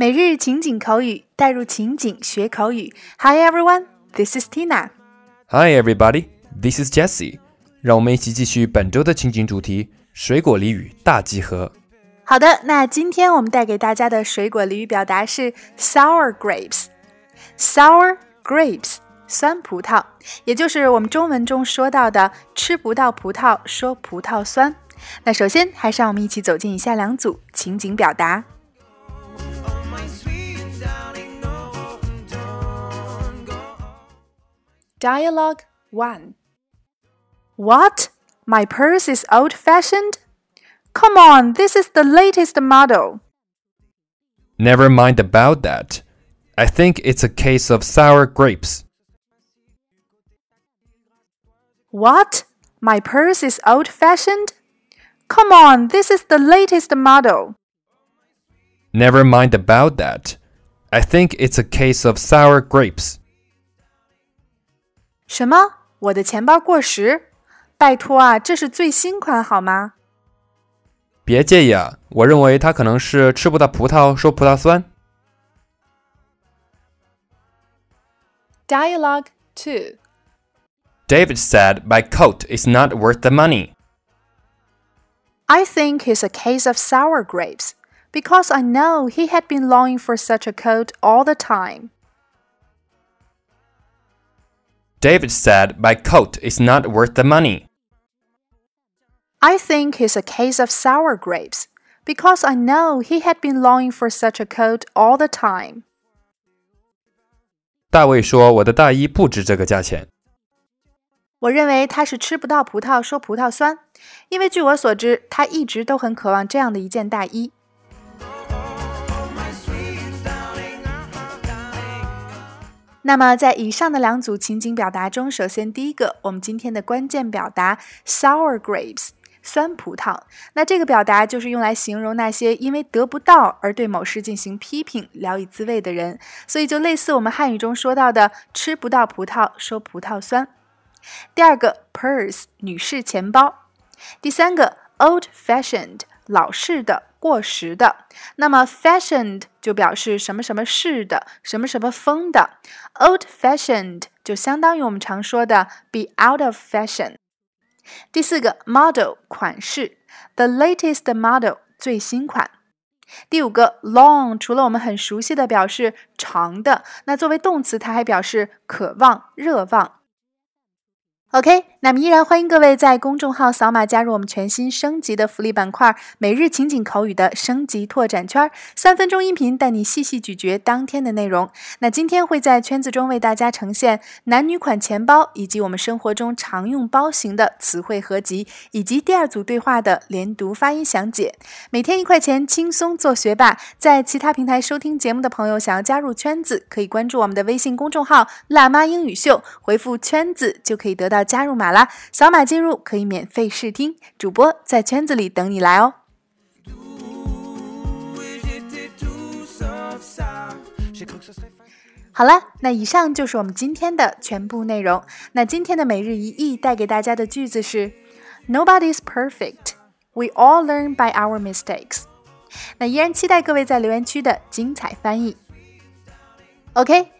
每日情景口语，带入情景学口语。Hi everyone, this is Tina. Hi everybody, this is Jessie. 让我们一起继续本周的情景主题——水果俚语大集合。好的，那今天我们带给大家的水果俚语表达是 sour grapes。sour grapes，酸葡萄，也就是我们中文中说到的吃不到葡萄说葡萄酸。那首先还是让我们一起走进以下两组情景表达。Dialogue 1 What? My purse is old fashioned? Come on, this is the latest model. Never mind about that. I think it's a case of sour grapes. What? My purse is old fashioned? Come on, this is the latest model. Never mind about that. I think it's a case of sour grapes. 什么？我的钱包过时？拜托啊，这是最新款好吗？别介意啊，我认为他可能是吃不到葡萄说葡萄酸。Dialogue 2 David said my coat is not worth the money. I think it's a case of sour grapes, because I know he had been longing for such a coat all the time. David said my coat is not worth the money. I think it's a case of sour grapes, because I know he had been longing for such a coat all the time. 大卫说：“我的大衣不值这个价钱。”我认为他是吃不到葡萄说葡萄酸，因为据我所知，他一直都很渴望这样的一件大衣。 那么，在以上的两组情景表达中，首先第一个，我们今天的关键表达 “sour grapes” 酸葡萄。那这个表达就是用来形容那些因为得不到而对某事进行批评、聊以自慰的人。所以，就类似我们汉语中说到的“吃不到葡萄说葡萄酸”。第二个 purse 女士钱包，第三个 old fashioned 老式的、过时的。那么 fashioned 就表示什么什么式的、什么什么风的，old fashioned 就相当于我们常说的 be out of fashion。第四个 model 款式，the latest model 最新款。第五个 long 除了我们很熟悉的表示长的，那作为动词它还表示渴望、热望。OK，那么依然欢迎各位在公众号扫码加入我们全新升级的福利板块——每日情景口语的升级拓展圈，三分钟音频带你细细咀嚼当天的内容。那今天会在圈子中为大家呈现男女款钱包以及我们生活中常用包型的词汇合集，以及第二组对话的连读发音详解。每天一块钱，轻松做学霸。在其他平台收听节目的朋友，想要加入圈子，可以关注我们的微信公众号“辣妈英语秀”，回复“圈子”就可以得到。加入码好啦！扫码进入可以免费试听，主播在圈子里等你来哦。好了，那以上就是我们今天的全部内容。那今天的每日一译带给大家的句子是：Nobody's perfect. We all learn by our mistakes. 那依然期待各位在留言区的精彩翻译。OK。